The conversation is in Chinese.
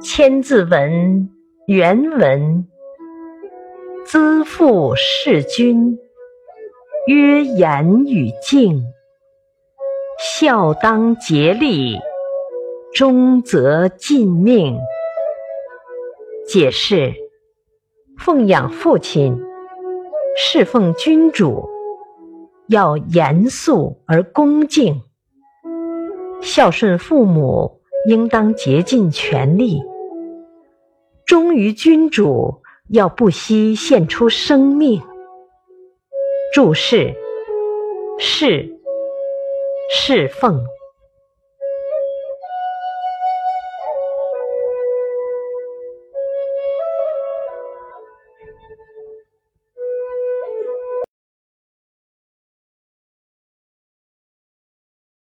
千字文原文：资父事君，曰言与敬。孝当竭力，忠则尽命。解释：奉养父亲，侍奉君主，要严肃而恭敬；孝顺父母，应当竭尽全力。忠于君主，要不惜献出生命。注释：侍，侍奉。